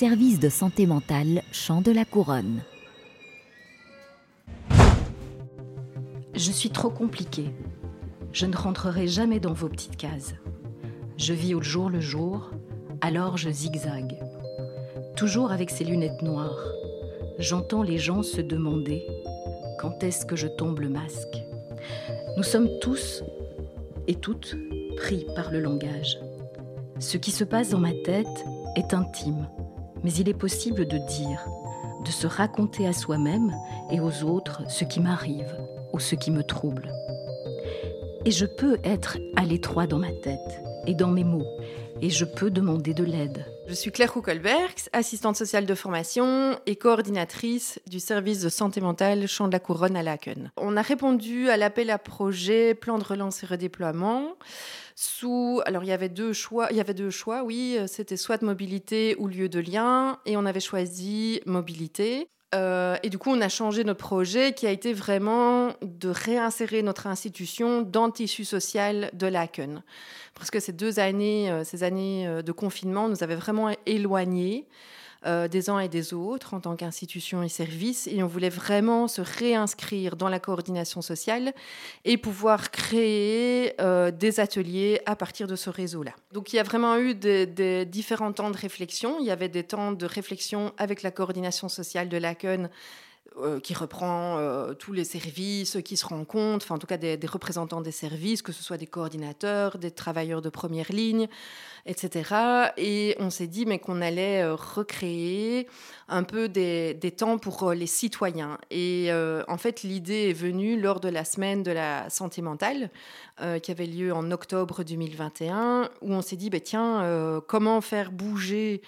service de santé mentale Champ de la Couronne. Je suis trop compliquée. Je ne rentrerai jamais dans vos petites cases. Je vis au jour le jour, alors je zigzague. Toujours avec ces lunettes noires, j'entends les gens se demander quand est-ce que je tombe le masque? Nous sommes tous et toutes pris par le langage. Ce qui se passe dans ma tête est intime, mais il est possible de dire, de se raconter à soi-même et aux autres ce qui m'arrive ou ce qui me trouble. Et je peux être à l'étroit dans ma tête et dans mes mots, et je peux demander de l'aide. Je suis Claire Roucolberg, assistante sociale de formation et coordinatrice du service de santé mentale Champ de la Couronne à Laken. On a répondu à l'appel à projet Plan de relance et redéploiement sous alors il y avait deux choix, il y avait deux choix, oui, c'était soit mobilité ou lieu de lien et on avait choisi mobilité. Euh, et du coup, on a changé notre projet qui a été vraiment de réinsérer notre institution dans le tissu social de Laken. Parce que ces deux années, euh, ces années euh, de confinement nous avaient vraiment éloignés. Euh, des uns et des autres en tant qu'institution et service. Et on voulait vraiment se réinscrire dans la coordination sociale et pouvoir créer euh, des ateliers à partir de ce réseau-là. Donc il y a vraiment eu des, différents temps de réflexion. Il y avait des temps de réflexion avec la coordination sociale de l'ACUN euh, qui reprend euh, tous les services qui se rencontrent, enfin en tout cas des, représentants des services, que ce soit des coordinateurs, des travailleurs de première ligne, etc. Et on s'est dit mais qu'on allait euh, recréer un peu des, temps pour les citoyens. Et en fait l'idée est venue lors de la semaine de la santé mentale qui avait lieu en octobre 2021, où on s'est dit bah, tiens comment faire bouger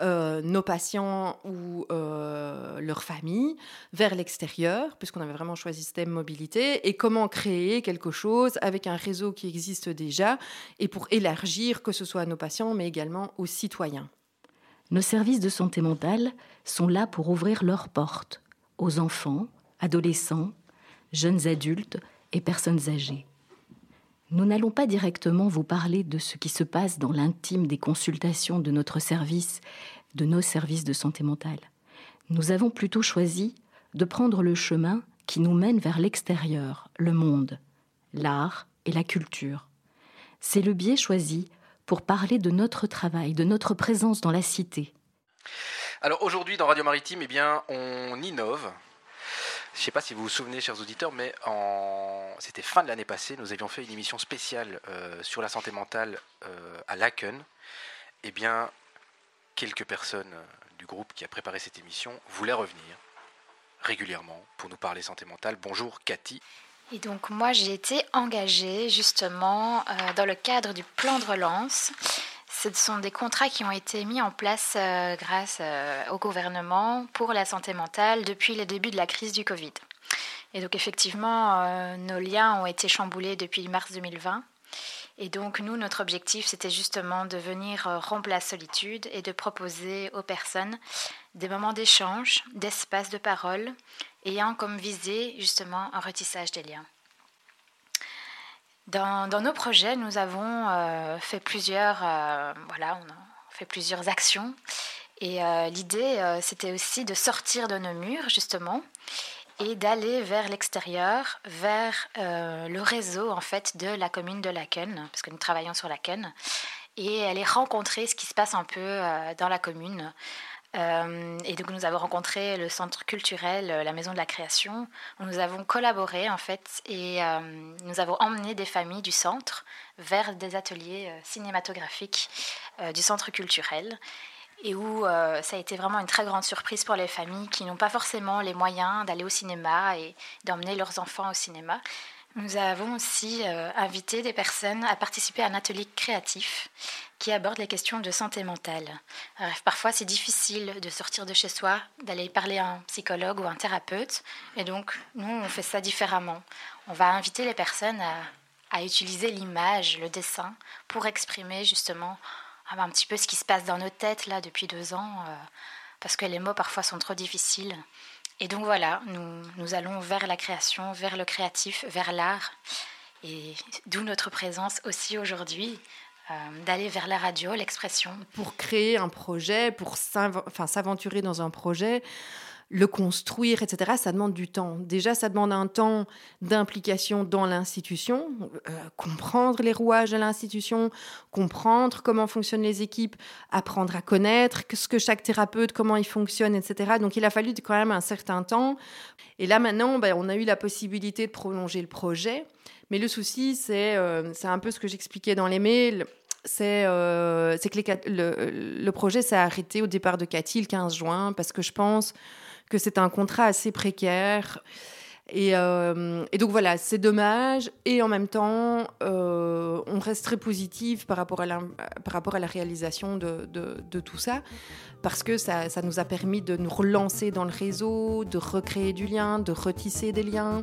euh, nos patients ou euh, leurs familles vers l'extérieur, puisqu'on avait vraiment choisi ce thème mobilité, et comment créer quelque chose avec un réseau qui existe déjà, et pour élargir que ce soit à nos patients, mais également aux citoyens. Nos services de santé mentale sont là pour ouvrir leurs portes aux enfants, adolescents, jeunes adultes et personnes âgées. Nous n'allons pas directement vous parler de ce qui se passe dans l'intime des consultations de notre service, de nos services de santé mentale. Nous avons plutôt choisi de prendre le chemin qui nous mène vers l'extérieur, le monde, l'art et la culture. C'est le biais choisi pour parler de notre travail, de notre présence dans la cité. Alors aujourd'hui dans Radio Maritime, eh bien, on innove, je ne sais pas si vous vous souvenez, chers auditeurs, mais c'était fin de l'année passée, nous avions fait une émission spéciale euh, sur la santé mentale euh, à Laken. Eh bien, quelques personnes euh, du groupe qui a préparé cette émission voulaient revenir régulièrement pour nous parler santé mentale. Bonjour Cathy. Et donc moi j'ai été engagée justement dans le cadre du plan de relance ce sont des contrats qui ont été mis en place euh, grâce euh, au gouvernement pour la santé mentale depuis le début de la crise du Covid. Et donc effectivement, euh, nos liens ont été chamboulés depuis mars 2020. Et donc nous, notre objectif, c'était justement de venir rompre la solitude et de proposer aux personnes des moments d'échange, d'espace de parole, ayant comme visée justement un retissage des liens. Dans, nos projets, nous avons euh, fait plusieurs, euh, voilà, on a fait plusieurs actions. Et euh, l'idée, c'était aussi de sortir de nos murs, justement, et d'aller vers l'extérieur, vers le réseau, en fait, de la commune de Laken, parce que nous travaillons sur Laken, et aller rencontrer ce qui se passe un peu dans la commune. Euh, et donc nous avons rencontré le centre culturel, euh, la Maison de la Création, nous avons collaboré en fait et euh, nous avons emmené des familles du centre vers des ateliers cinématographiques du centre culturel et où ça a été vraiment une très grande surprise pour les familles qui n'ont pas forcément les moyens d'aller au cinéma et d'emmener leurs enfants au cinéma. Nous avons aussi invité des personnes à participer à un atelier créatif qui aborde les questions de santé mentale. parfois, c'est difficile de sortir de chez soi, d'aller parler à un psychologue ou un thérapeute, et donc nous, on fait ça différemment. On va inviter les personnes à, utiliser l'image, le dessin, pour exprimer justement ah, un petit peu ce qui se passe dans nos têtes là depuis deux ans, euh, parce que les mots parfois sont trop difficiles. Et donc voilà, nous, nous allons vers la création, vers le créatif, vers l'art, et d'où notre présence aussi aujourd'hui d'aller vers la radio, l'expression. Pour créer un projet, pour s'aventurer dans un projet, le construire, etc., ça demande du temps. Déjà, ça demande un temps d'implication dans l'institution, euh, comprendre les rouages de l'institution, comprendre comment fonctionnent les équipes, apprendre à connaître ce que chaque thérapeute, comment il fonctionne, etc. Donc, il a fallu quand même un certain temps. Et là, maintenant, ben, on a eu la possibilité de prolonger le projet. Mais le souci, c'est euh, un peu ce que j'expliquais dans les mails c'est euh, que le, le, projet s'est arrêté au départ de Cathy le 15 juin parce que je pense que c'est un contrat assez précaire. Et, euh, et, donc voilà, c'est dommage. Et en même temps, euh, on reste très positif par rapport à la, par rapport à la réalisation de, de, de tout ça, parce que ça, ça, nous a permis de nous relancer dans le réseau, de recréer du lien, de retisser des liens.